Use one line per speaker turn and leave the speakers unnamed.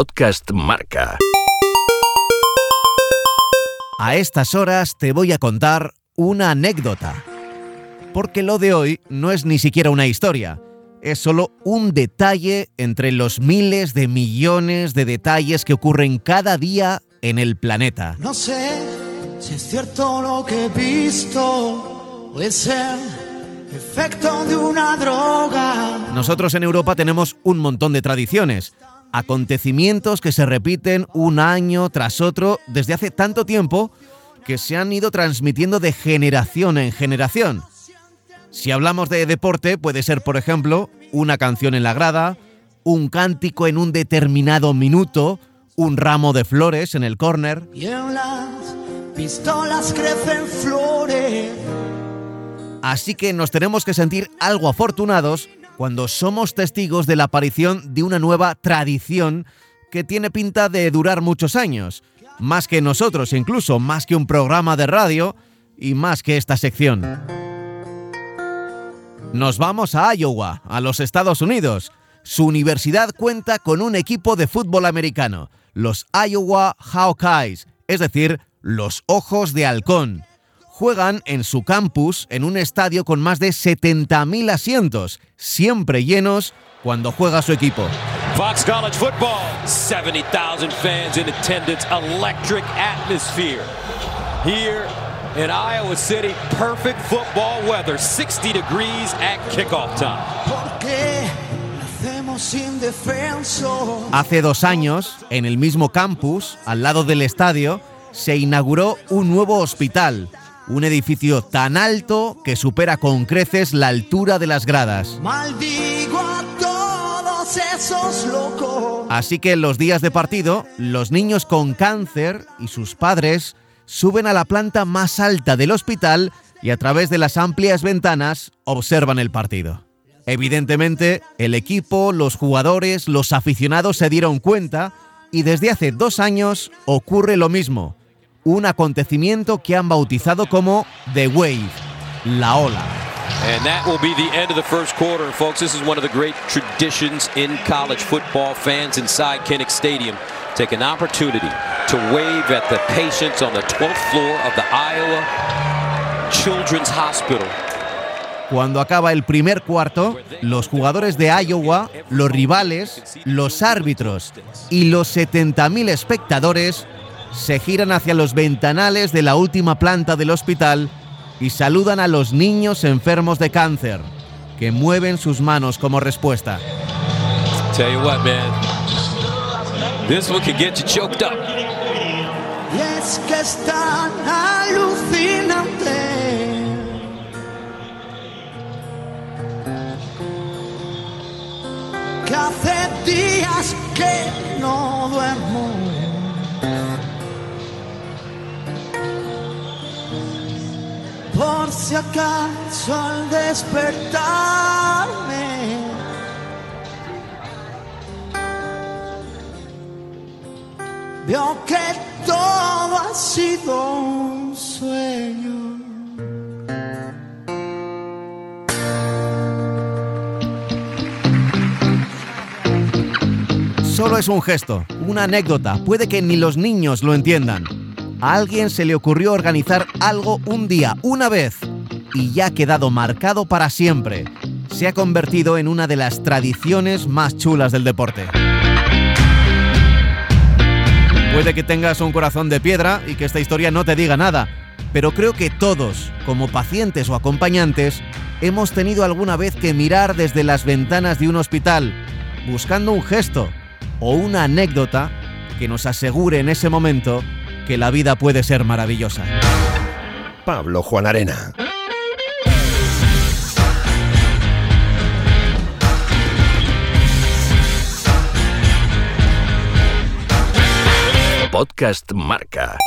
Podcast Marca.
A estas horas te voy a contar una anécdota. Porque lo de hoy no es ni siquiera una historia, es solo un detalle entre los miles de millones de detalles que ocurren cada día en el planeta.
No sé si es cierto lo que he visto, puede ser efecto de una droga.
Nosotros en Europa tenemos un montón de tradiciones, acontecimientos que se repiten un año tras otro desde hace tanto tiempo que se han ido transmitiendo de generación en generación. Si hablamos de deporte, puede ser, por ejemplo, una canción en la grada, un cántico en un determinado minuto, un ramo de flores en el córner.
Y en las pistolas crecen flores.
Así que nos tenemos que sentir algo afortunados cuando somos testigos de la aparición de una nueva tradición que tiene pinta de durar muchos años, más que nosotros, incluso más que un programa de radio y más que esta sección. Nos vamos a Iowa, a los Estados Unidos. Su universidad cuenta con un equipo de fútbol americano, los Iowa Hawkeyes, es decir, los Ojos de Halcón. Juegan en su campus en un estadio con más de 70.000 asientos, siempre llenos cuando juega su equipo.
Fox College Football, 70,000 fans in attendance, electric atmosphere. Here in Iowa City, perfect football weather, 60 degrees at kickoff time.
Hace dos años, en el mismo campus, al lado del estadio, se inauguró un nuevo hospital, un edificio tan alto que supera con creces la altura de las gradas.
Maldigo a todos esos locos.
Así que en los días de partido, los niños con cáncer y sus padres suben a la planta más alta del hospital y a través de las amplias ventanas observan el partido. Evidentemente, el equipo, los jugadores, los aficionados se dieron cuenta y desde hace dos años ocurre lo mismo, un acontecimiento que han bautizado como The Wave, la ola.
And that will be the end of the first quarter. And folks, this is one of the great traditions in college football. Fans inside Kinnick Stadium take an opportunity to wave at the patients on the 12th floor of the Iowa Children's Hospital.
Cuando acaba el primer cuarto, los jugadores de Iowa, los rivales, los árbitros y los 70.000 espectadores se giran hacia los ventanales de la última planta del hospital y saludan a los niños enfermos de cáncer, que mueven sus manos como respuesta.
Tell you what, man, this one can get you choked up.
Y es que es tan alucinante. Que hace días que no duermo. Por si acaso al despertarme. Veo que todo ha sido un sueño.
Solo es un gesto, una anécdota, puede que ni los niños lo entiendan. A alguien se le ocurrió organizar algo un día, una vez, y ya ha quedado marcado para siempre. Se ha convertido en una de las tradiciones más chulas del deporte. Puede que tengas un corazón de piedra y que esta historia no te diga nada, pero creo que todos, como pacientes o acompañantes, hemos tenido alguna vez que mirar desde las ventanas de un hospital, buscando un gesto o una anécdota que nos asegure en ese momento que la vida puede ser maravillosa.
Pablo Juan Arena. Podcast Marca.